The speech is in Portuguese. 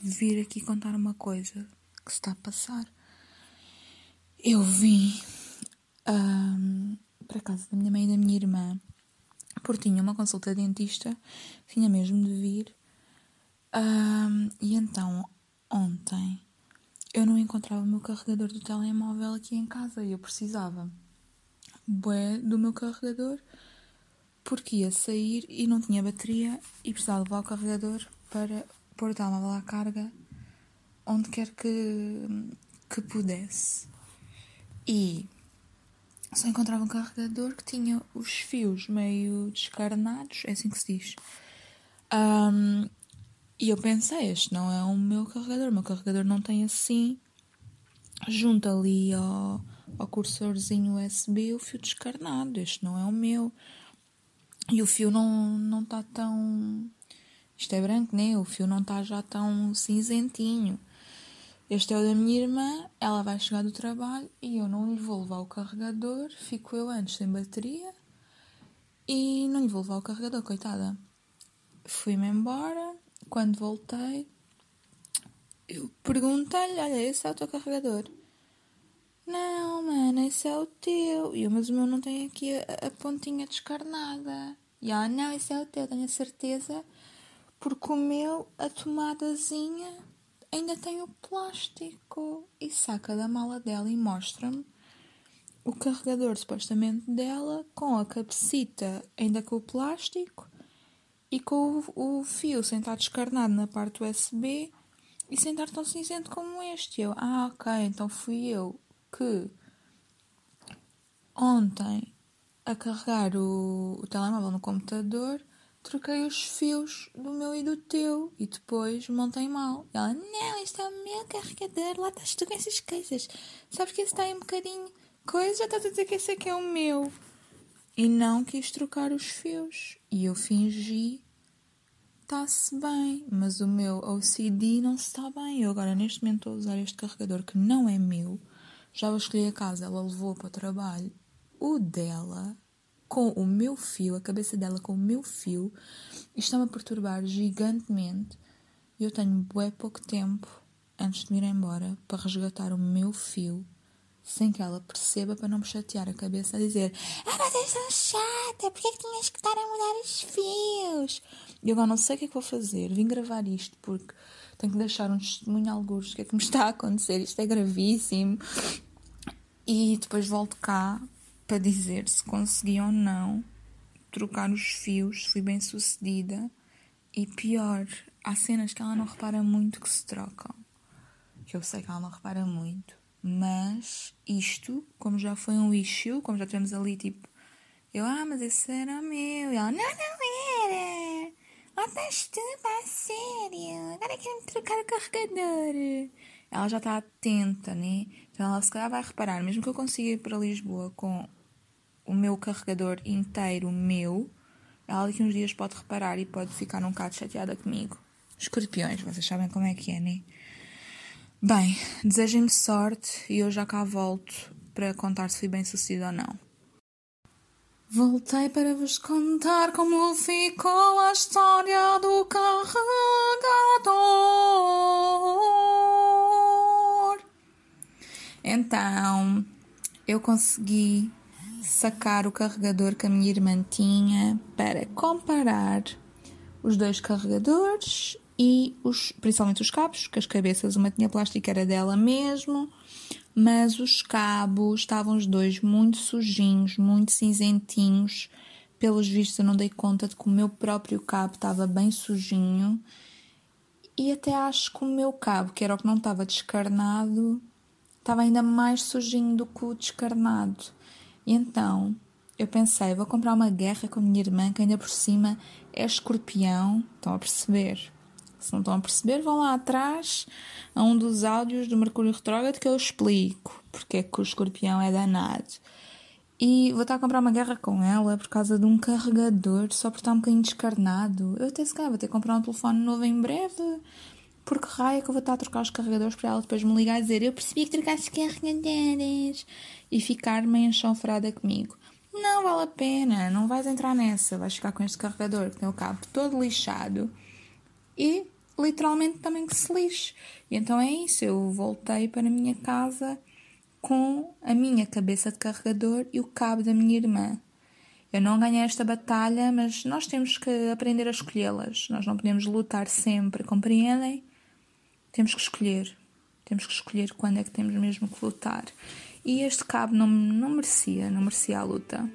vir aqui contar uma coisa que está a passar. Eu vim um, para casa da minha mãe e da minha irmã porque tinha uma consulta de dentista, tinha mesmo de vir. Um, e então, ontem, eu não encontrava o meu carregador do telemóvel aqui em casa e eu precisava do meu carregador porque ia sair e não tinha bateria e precisava levar o carregador para pôr telemóvel à carga onde quer que, que pudesse. E só encontrava um carregador que tinha os fios meio descarnados, é assim que se diz. Um, e eu pensei, este não é o meu carregador, o meu carregador não tem assim, junto ali ao, ao cursorzinho USB, o fio descarnado, este não é o meu. E o fio não está tão. Isto é branco, né? O fio não está já tão cinzentinho. Este é o da minha irmã, ela vai chegar do trabalho e eu não lhe vou levar o carregador, fico eu antes sem bateria e não lhe vou levar o carregador, coitada. Fui-me embora, quando voltei, eu perguntei-lhe: Olha, esse é o teu carregador? Não, mano, esse é o teu. E eu, mas o meu não tem aqui a, a pontinha descarnada. E ela: Não, esse é o teu, tenho a certeza, porque o meu, a tomadazinha ainda tem o plástico. E saca da mala dela e mostra-me o carregador supostamente dela com a cabecita ainda com o plástico e com o, o fio estar descarnado na parte USB e sem estar tão cinzento como este. Eu, ah, ok, então fui eu que ontem a carregar o, o telemóvel no computador troquei os fios do meu e do teu e depois montei mal. E ela, não, este é o meu carregador, lá estás tu com essas coisas. Sabes que esse está aí um bocadinho coisa, estás a dizer que esse aqui é o meu. E não quis trocar os fios. E eu fingi, está-se bem, mas o meu OCD não se está bem. Eu agora neste momento estou a usar este carregador que não é meu. Já vou escolher a casa, ela levou para o trabalho o dela com o meu fio, a cabeça dela com o meu fio, está-me a perturbar gigantemente. E eu tenho bué pouco tempo antes de me ir embora para resgatar o meu fio sem que ela perceba para não me chatear a cabeça a dizer Ah, vocês são chata, porque é que tinhas que estar a mudar os fios? E agora não sei o que é que vou fazer, vim gravar isto porque tenho que deixar um testemunho a do que é que me está a acontecer, isto é gravíssimo. E depois volto cá para dizer se consegui ou não trocar os fios, fui bem sucedida. E pior, há cenas que ela não repara muito que se trocam. Que eu sei que ela não repara muito. Mas isto, como já foi um issue, como já tivemos ali tipo, eu, ah, mas esse era meu. E ela, não, não era. Lá estás tu, pá, sério. Agora quero-me trocar o carregador. Ela já está atenta, né? Então ela se calhar vai reparar, mesmo que eu consiga ir para Lisboa com o meu carregador inteiro meu, ela daqui uns dias pode reparar e pode ficar um bocado chateada comigo. Escorpiões, vocês sabem como é que é, né? Bem, desejem-me sorte e eu já cá volto para contar se fui bem sucedido ou não. Voltei para vos contar como ficou a história do carregador. Então, eu consegui sacar o carregador que a minha irmã tinha para comparar os dois carregadores e os, principalmente os cabos, que as cabeças, uma tinha plástico, era dela mesmo, mas os cabos estavam os dois muito sujinhos, muito cinzentinhos. Pelos vistos, eu não dei conta de que o meu próprio cabo estava bem sujinho. E até acho que o meu cabo, que era o que não estava descarnado, estava ainda mais sujinho do que o descarnado. E então eu pensei, vou comprar uma guerra com a minha irmã, que ainda por cima é escorpião. Estão a perceber? Se não estão a perceber, vão lá atrás a um dos áudios do Mercúrio Retrógrado que eu explico porque é que o escorpião é danado. E vou estar a comprar uma guerra com ela por causa de um carregador, só por estar um bocadinho descarnado. Eu até se calhar vou ter que comprar um telefone novo em breve. Porque raio é que eu vou estar a trocar os carregadores para ela depois me ligar e dizer eu percebi que trocaste carregadores e ficar meio enxonfrada comigo. Não vale a pena, não vais entrar nessa, vais ficar com este carregador que tem o cabo todo lixado e literalmente também que se lixe. E então é isso, eu voltei para a minha casa com a minha cabeça de carregador e o cabo da minha irmã. Eu não ganhei esta batalha, mas nós temos que aprender a escolhê-las. Nós não podemos lutar sempre, compreendem? Temos que escolher. Temos que escolher quando é que temos mesmo que lutar. E este cabo não, não merecia, não merecia a luta.